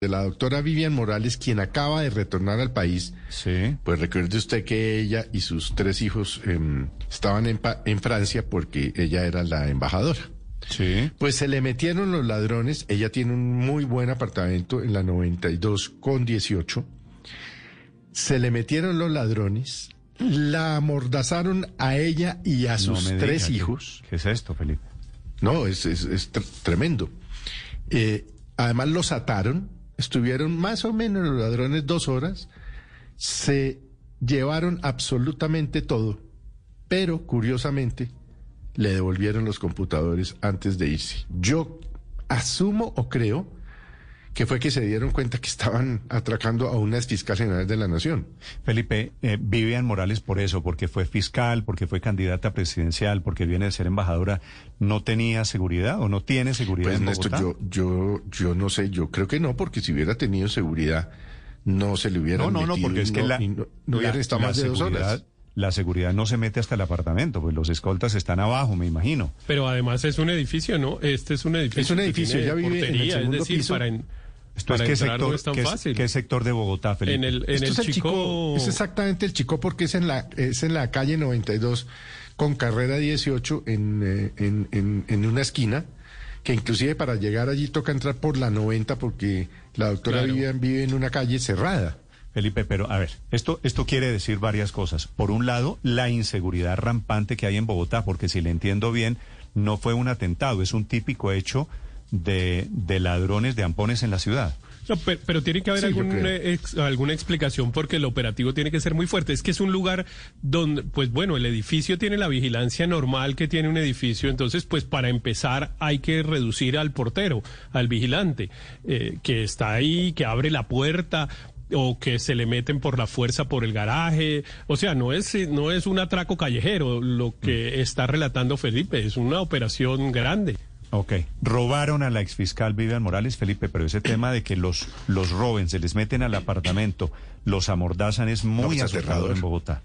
de la doctora Vivian Morales, quien acaba de retornar al país. Sí. Pues recuerde usted que ella y sus tres hijos em, estaban en, en Francia porque ella era la embajadora. Sí. Pues se le metieron los ladrones. Ella tiene un muy buen apartamento en la 92 con 18. Se le metieron los ladrones, la amordazaron a ella y a sus No tres diga, hijos. ¿Qué es esto, Felipe? No, es, es, es tr- tremendo. Eh, además los ataron, estuvieron más o menos los ladrones dos horas, se llevaron absolutamente todo, pero curiosamente le devolvieron los computadores antes de irse. Yo asumo o creo que fue que se dieron cuenta que estaban atracando a una fiscal general de la nación. Felipe, eh, Vivian Morales por eso, porque fue fiscal, porque fue candidata presidencial, porque viene de ser embajadora, ¿no tenía seguridad o no tiene seguridad Pues en Néstor, Bogotá? yo, yo, yo no sé, yo creo que no, porque si hubiera tenido seguridad, no se le hubieran No, no, no, porque es que no- la, y no, no hubieran la- estado la más de dos seguridad, horas. la seguridad no se mete hasta el apartamento, pues los escoltas están abajo, me imagino. Pero además es un edificio, ¿no? Este es un edificio. Es un que edificio, tiene ella vive en el segundo es decir, piso. para, en- Esto para es qué sector, no es tan qué, fácil. qué sector de Bogotá, Felipe. en el, en Esto el es el chico, Chico, es exactamente el Chico porque es en la, es en la calle 92 con carrera 18 en, eh, en, en, en una esquina, que inclusive para llegar allí toca entrar por la 90 porque la doctora Claro. Vivian vive en una calle cerrada. Felipe, pero a ver, esto, esto quiere decir varias cosas. Por un lado, la inseguridad rampante que hay en Bogotá, porque si le entiendo bien, no fue un atentado, es un típico hecho de, de ladrones de ampones en la ciudad. No, pero, pero tiene que haber Sí, algún, ex- alguna explicación porque el operativo tiene que ser muy fuerte. Es que es un lugar donde, pues bueno, el edificio tiene la vigilancia normal que tiene un edificio, entonces pues para empezar hay que reducir al portero, al vigilante, eh, que está ahí, que abre la puerta o que se le meten por la fuerza por el garaje. O sea, no es, no es un atraco callejero lo que está relatando Felipe, es una operación grande. Ok. Robaron a la exfiscal Vivian Morales, Felipe, pero ese tema de que los, los roben, se les meten al apartamento, los amordazan, es muy pues, aterrador aterrador. en Bogotá.